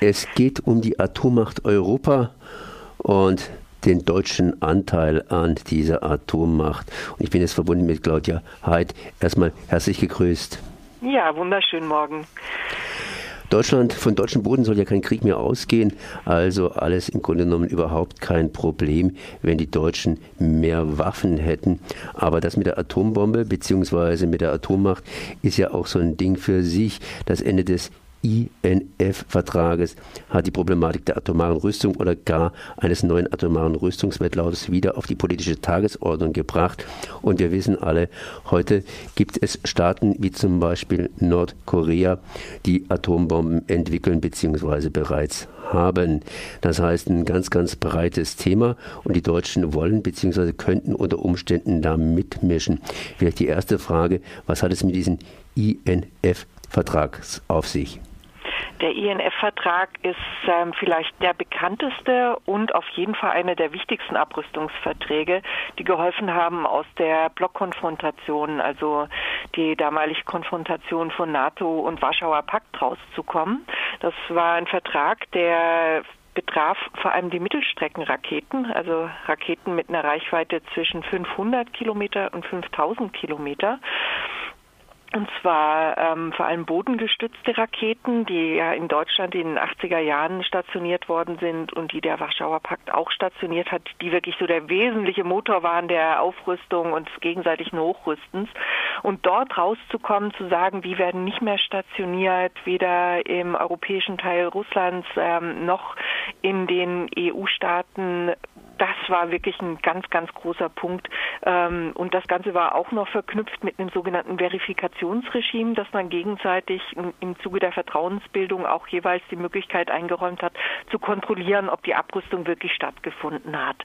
Es geht um die Atommacht Europa und den deutschen Anteil an dieser Atommacht. Und ich bin jetzt verbunden mit Claudia Heid. Erstmal herzlich gegrüßt. Ja, wunderschönen Morgen. Deutschland, von deutschem Boden soll ja kein Krieg mehr ausgehen, also alles im Grunde genommen überhaupt kein Problem, wenn die Deutschen mehr Waffen hätten. Aber das mit der Atombombe bzw. mit der Atommacht ist ja auch so ein Ding für sich. Das Ende des INF-Vertrages hat die Problematik der atomaren Rüstung oder gar eines neuen atomaren Rüstungswettlaufs wieder auf die politische Tagesordnung gebracht. Und wir wissen alle, heute gibt es Staaten wie zum Beispiel Nordkorea, die Atombomben entwickeln bzw. bereits haben. Das heißt, ein ganz, ganz breites Thema und die Deutschen wollen bzw. könnten unter Umständen da mitmischen. Vielleicht die erste Frage, was hat es mit diesem INF-Vertrag auf sich? Der INF-Vertrag ist ähm, vielleicht der bekannteste und auf jeden Fall einer der wichtigsten Abrüstungsverträge, die geholfen haben, aus der Blockkonfrontation, also die damalige Konfrontation von NATO und Warschauer Pakt rauszukommen. Das war ein Vertrag, der betraf vor allem die Mittelstreckenraketen, also Raketen mit einer Reichweite zwischen 500 Kilometer und 5000 Kilometer. Und zwar ähm, vor allem bodengestützte Raketen, die ja in Deutschland in den 80er Jahren stationiert worden sind und die der Warschauer Pakt auch stationiert hat, die wirklich so der wesentliche Motor waren der Aufrüstung und des gegenseitigen Hochrüstens. Und dort rauszukommen, zu sagen, die werden nicht mehr stationiert, weder im europäischen Teil Russlands ähm, noch in den EU-Staaten war wirklich ein ganz, ganz großer Punkt. Ähm, und das Ganze war auch noch verknüpft mit einem sogenannten Verifikationsregime, das man gegenseitig im Zuge der Vertrauensbildung auch jeweils die Möglichkeit eingeräumt hat, zu kontrollieren, ob die Abrüstung wirklich stattgefunden hat.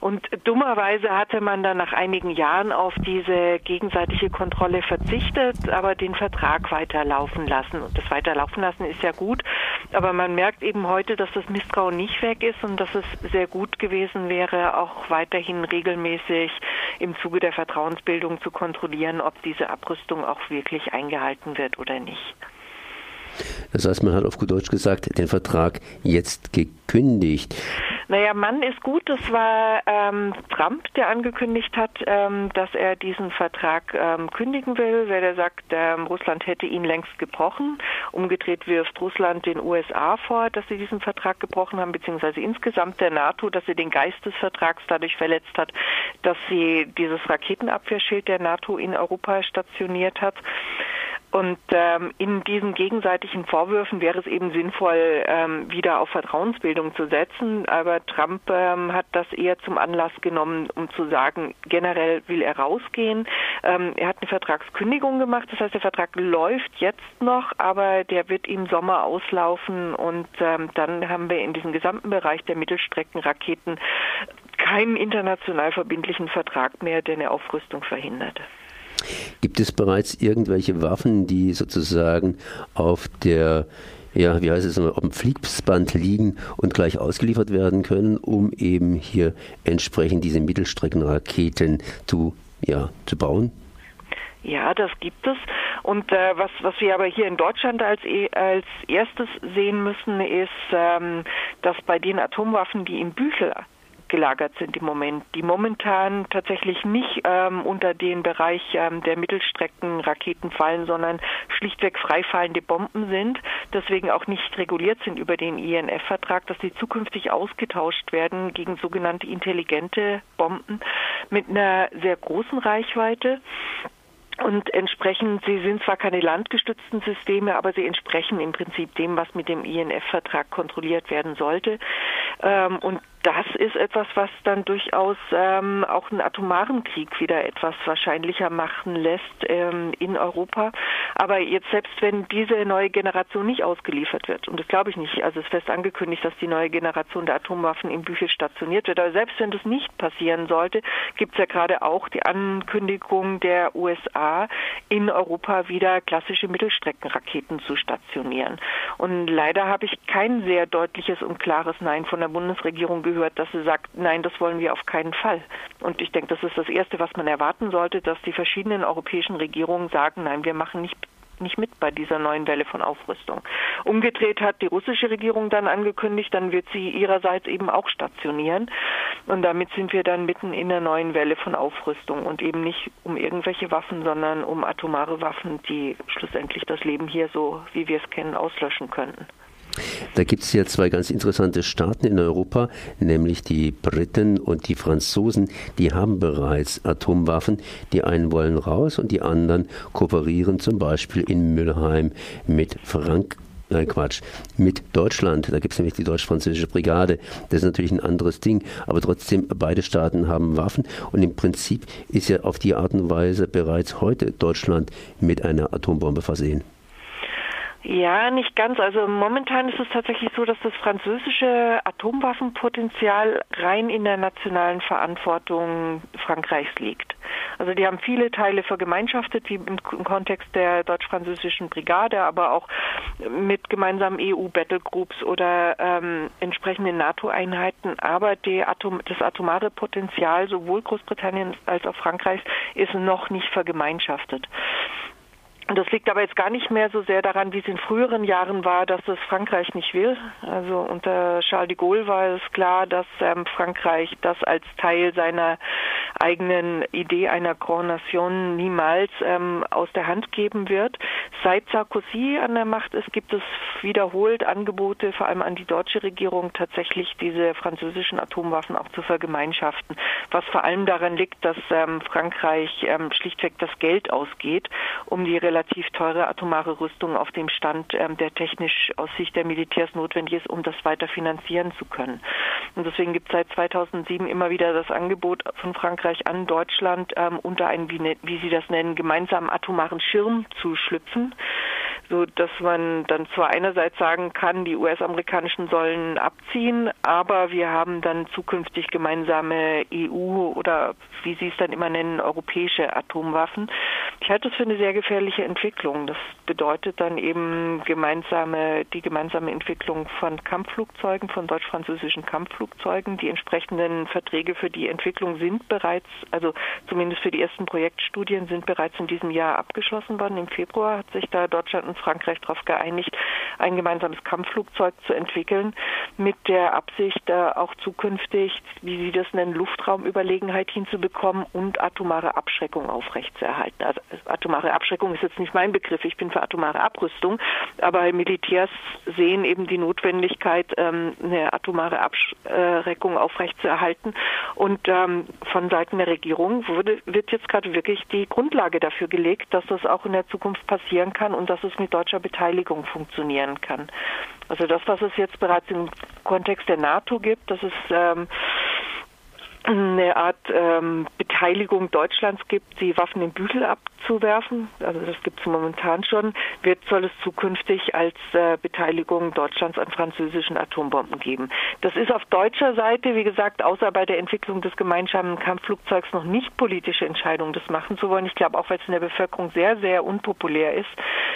Und dummerweise hatte man dann nach einigen Jahren auf diese gegenseitige Kontrolle verzichtet, aber den Vertrag weiterlaufen lassen. Und das Weiterlaufen lassen ist ja gut, aber man merkt eben heute, dass das Misstrauen nicht weg ist und dass es sehr gut gewesen wäre, auch weiterhin regelmäßig im Zuge der Vertrauensbildung zu kontrollieren, ob diese Abrüstung auch wirklich eingehalten wird oder nicht. Das heißt, man hat auf gut Deutsch gesagt, den Vertrag jetzt gekündigt. Naja, Mann ist gut. Das war ähm, Trump, der angekündigt hat, ähm, dass er diesen Vertrag ähm, kündigen will, weil er sagt, ähm, Russland hätte ihn längst gebrochen. Umgedreht wirft Russland den USA vor, dass sie diesen Vertrag gebrochen haben, beziehungsweise insgesamt der NATO, dass sie den Geist des Vertrags dadurch verletzt hat, dass sie dieses Raketenabwehrschild der NATO in Europa stationiert hat. Und ähm, in diesen gegenseitigen Vorwürfen wäre es eben sinnvoll, ähm, wieder auf Vertrauensbildung zu setzen. Aber Trump ähm, hat das eher zum Anlass genommen, um zu sagen, generell will er rausgehen. Ähm, er hat eine Vertragskündigung gemacht. Das heißt, der Vertrag läuft jetzt noch, aber der wird im Sommer auslaufen. Und ähm, dann haben wir in diesem gesamten Bereich der Mittelstreckenraketen keinen international verbindlichen Vertrag mehr, der eine Aufrüstung verhindert. Gibt es bereits irgendwelche Waffen, die sozusagen auf der ja, wie heißt es, auf dem Fließband liegen und gleich ausgeliefert werden können, um eben hier entsprechend diese Mittelstreckenraketen zu, ja, zu bauen? Ja, das gibt es. Und äh, was, was wir aber hier in Deutschland als, e, als erstes sehen müssen, ist, ähm, dass bei den Atomwaffen, die in Büchel gelagert sind im Moment, die momentan tatsächlich nicht ähm, unter den Bereich ähm, der Mittelstreckenraketen fallen, sondern schlichtweg freifallende Bomben sind, deswegen auch nicht reguliert sind über den INF-Vertrag, dass sie zukünftig ausgetauscht werden gegen sogenannte intelligente Bomben mit einer sehr großen Reichweite. Und entsprechend, sie sind zwar keine landgestützten Systeme, aber sie entsprechen im Prinzip dem, was mit dem INF-Vertrag kontrolliert werden sollte. Ähm, und das ist etwas, was dann durchaus ähm, auch einen atomaren Krieg wieder etwas wahrscheinlicher machen lässt ähm, in Europa. Aber jetzt selbst wenn diese neue Generation nicht ausgeliefert wird, und das glaube ich nicht, also es ist fest angekündigt, dass die neue Generation der Atomwaffen in Büchel stationiert wird, aber selbst wenn das nicht passieren sollte, gibt es ja gerade auch die Ankündigung der USA, in Europa wieder klassische Mittelstreckenraketen zu stationieren. Und leider habe ich kein sehr deutliches und klares Nein von der Bundesregierung gehört dass sie sagt, nein, das wollen wir auf keinen Fall. Und ich denke, das ist das Erste, was man erwarten sollte, dass die verschiedenen europäischen Regierungen sagen, nein, wir machen nicht nicht mit bei dieser neuen Welle von Aufrüstung. Umgedreht hat die russische Regierung dann angekündigt, dann wird sie ihrerseits eben auch stationieren. Und damit sind wir dann mitten in der neuen Welle von Aufrüstung und eben nicht um irgendwelche Waffen, sondern um atomare Waffen, die schlussendlich das Leben hier so, wie wir es kennen, auslöschen könnten. Da gibt es ja zwei ganz interessante Staaten in Europa, nämlich die Briten und die Franzosen. Die haben bereits Atomwaffen. Die einen wollen raus und die anderen kooperieren zum Beispiel in Mülheim mit Frankreich. Nein, Quatsch. Mit Deutschland. Da gibt es nämlich die deutsch-französische Brigade. Das ist natürlich ein anderes Ding. Aber trotzdem, beide Staaten haben Waffen. Und im Prinzip ist ja auf die Art und Weise bereits heute Deutschland mit einer Atombombe versehen. Ja, nicht ganz. Also momentan ist es tatsächlich so, dass das französische Atomwaffenpotenzial rein in der nationalen Verantwortung Frankreichs liegt. Also die haben viele Teile vergemeinschaftet, wie im Kontext der deutsch-französischen Brigade, aber auch mit gemeinsamen EU-Battlegroups oder ähm, entsprechenden NATO-Einheiten. Aber Atom das atomare Potenzial sowohl Großbritanniens als auch Frankreichs ist noch nicht vergemeinschaftet. Und das liegt aber jetzt gar nicht mehr so sehr daran, wie es in früheren Jahren war, dass es Frankreich nicht will. Also unter Charles de Gaulle war es klar, dass ähm, Frankreich das als Teil seiner eigenen Idee einer Grand Nation niemals ähm, aus der Hand geben wird. Seit Sarkozy an der Macht ist, gibt es wiederholt Angebote, vor allem an die deutsche Regierung, tatsächlich diese französischen Atomwaffen auch zu vergemeinschaften. Was vor allem daran liegt, dass ähm, Frankreich ähm, schlichtweg das Geld ausgeht, um die relativ teure atomare Rüstung auf dem Stand, ähm, der technisch aus Sicht der Militärs notwendig ist, um das weiter finanzieren zu können. Und deswegen gibt es seit 2007 immer wieder das Angebot von Frankreich an Deutschland, ähm, unter einen, wie, ne, wie Sie das nennen, gemeinsamen atomaren Schirm zu schlüpfen so dass man dann zwar einerseits sagen kann, die US-amerikanischen sollen abziehen, aber wir haben dann zukünftig gemeinsame EU oder wie Sie es dann immer nennen, europäische Atomwaffen. Ich halte das für eine sehr gefährliche Entwicklung. Das bedeutet dann eben gemeinsame, die gemeinsame Entwicklung von Kampfflugzeugen, von deutsch-französischen Kampfflugzeugen. Die entsprechenden Verträge für die Entwicklung sind bereits, also zumindest für die ersten Projektstudien sind bereits in diesem Jahr abgeschlossen worden. Im Februar hat sich da Deutschland und Frankreich darauf geeinigt, ein gemeinsames Kampfflugzeug zu entwickeln, mit der Absicht, auch zukünftig, wie Sie das nennen, Luftraumüberlegenheit hinzubekommen und atomare Abschreckung aufrechtzuerhalten. Also atomare Abschreckung ist jetzt nicht mein Begriff, ich bin für atomare Abrüstung, aber Militärs sehen eben die Notwendigkeit, ähm, eine atomare Abschreckung aufrechtzuerhalten. Und ähm, von Seiten der Regierung wurde, wird jetzt gerade wirklich die Grundlage dafür gelegt, dass das auch in der Zukunft passieren kann und dass es mit deutscher Beteiligung funktionieren kann. Also das, was es jetzt bereits im Kontext der NATO gibt, das ist ähm, eine Art ähm, Beteiligung Deutschlands gibt, die Waffen in Bügel abzuwerfen. Also das gibt es momentan schon. Wird soll es zukünftig als äh, Beteiligung Deutschlands an französischen Atombomben geben. Das ist auf deutscher Seite, wie gesagt, außer bei der Entwicklung des gemeinsamen Kampfflugzeugs noch nicht politische Entscheidung, das machen zu wollen. Ich glaube auch, weil es in der Bevölkerung sehr, sehr unpopulär ist.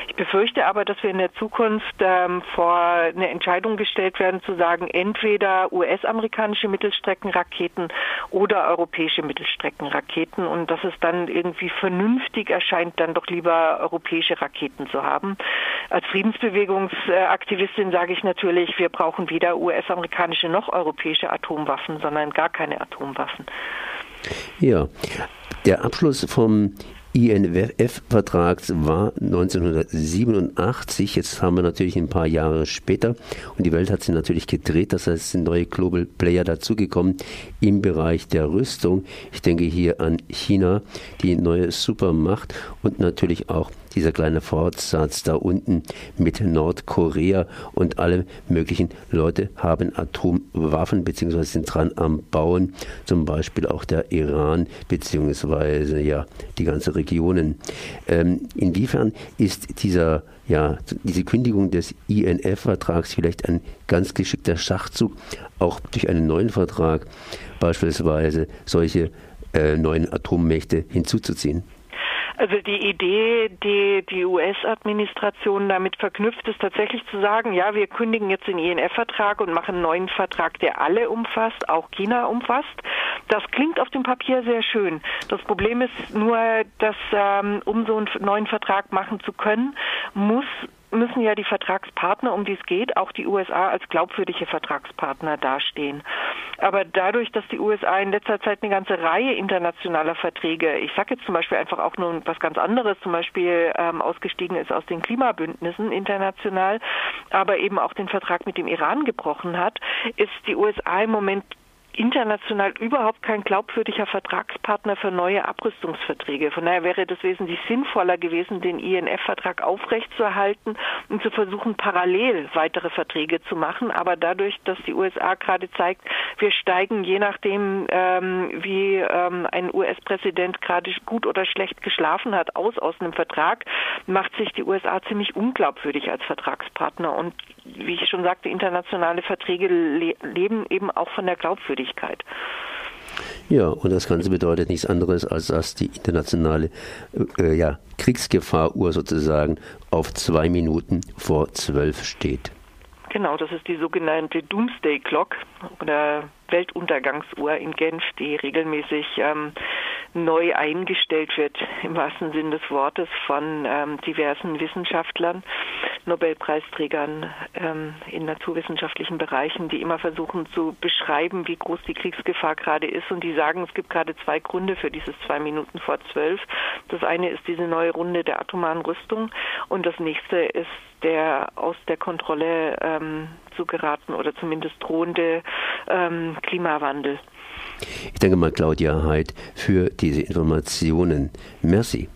Ich befürchte aber, dass wir in der Zukunft ähm, vor eine Entscheidung gestellt werden, zu sagen, entweder US-amerikanische Mittelstreckenraketen oder europäische Mittelstreckenraketen und dass es dann irgendwie vernünftig erscheint, dann doch lieber europäische Raketen zu haben. Als Friedensbewegungsaktivistin sage ich natürlich, wir brauchen weder US-amerikanische noch europäische Atomwaffen, sondern gar keine Atomwaffen. Ja, der Abschluss vom INF-Vertrags war 1987. Jetzt haben wir natürlich ein paar Jahre später und die Welt hat sich natürlich gedreht. Das heißt, es sind neue Global Player dazugekommen im Bereich der Rüstung. Ich denke hier an China, die neue Supermacht und natürlich auch dieser kleine Fortsatz da unten mit Nordkorea und alle möglichen Leute haben Atomwaffen bzw. sind dran am Bauen, zum Beispiel auch der Iran bzw. ja die ganze Regionen. Ähm, inwiefern ist dieser ja, diese Kündigung des INF-Vertrags vielleicht ein ganz geschickter Schachzug, auch durch einen neuen Vertrag beispielsweise solche äh, neuen Atommächte hinzuzuziehen? Also die Idee, die die US-Administration damit verknüpft, ist tatsächlich zu sagen, ja, wir kündigen jetzt den INF-Vertrag und machen einen neuen Vertrag, der alle umfasst, auch China umfasst. Das klingt auf dem Papier sehr schön. Das Problem ist nur, dass ähm, um so einen neuen Vertrag machen zu können, muss müssen ja die Vertragspartner, um die es geht, auch die USA als glaubwürdige Vertragspartner dastehen. Aber dadurch, dass die USA in letzter Zeit eine ganze Reihe internationaler Verträge, ich sage jetzt zum Beispiel einfach auch nur was ganz anderes, zum Beispiel ähm, ausgestiegen ist aus den Klimabündnissen international, aber eben auch den Vertrag mit dem Iran gebrochen hat, ist die USA im Moment international überhaupt kein glaubwürdiger Vertragspartner für neue Abrüstungsverträge. Von daher wäre das wesentlich sinnvoller gewesen, den INF-Vertrag aufrechtzuerhalten und zu versuchen, parallel weitere Verträge zu machen. Aber dadurch, dass die USA gerade zeigt, wir steigen je nachdem, ähm, wie ähm, ein US-Präsident gerade gut oder schlecht geschlafen hat, aus aus einem Vertrag, macht sich die USA ziemlich unglaubwürdig als Vertragspartner. Und wie ich schon sagte, internationale Verträge le leben eben auch von der Glaubwürdigkeit. Ja, und das Ganze bedeutet nichts anderes, als dass die internationale äh, ja, Kriegsgefahruhr sozusagen auf zwei Minuten vor zwölf steht. Genau, das ist die sogenannte Doomsday Clock oder Weltuntergangsuhr in Genf, die regelmäßig ähm, neu eingestellt wird, im wahrsten Sinn des Wortes, von ähm, diversen Wissenschaftlern, Nobelpreisträgern ähm, in naturwissenschaftlichen Bereichen, die immer versuchen zu beschreiben, wie groß die Kriegsgefahr gerade ist. Und die sagen, es gibt gerade zwei Gründe für dieses zwei Minuten vor zwölf. Das eine ist diese neue Runde der atomaren Rüstung und das nächste ist der aus der Kontrolle ähm, zu geraten oder zumindest drohende ähm, Klimawandel. Ich danke mal Claudia Heid für diese Informationen. Merci.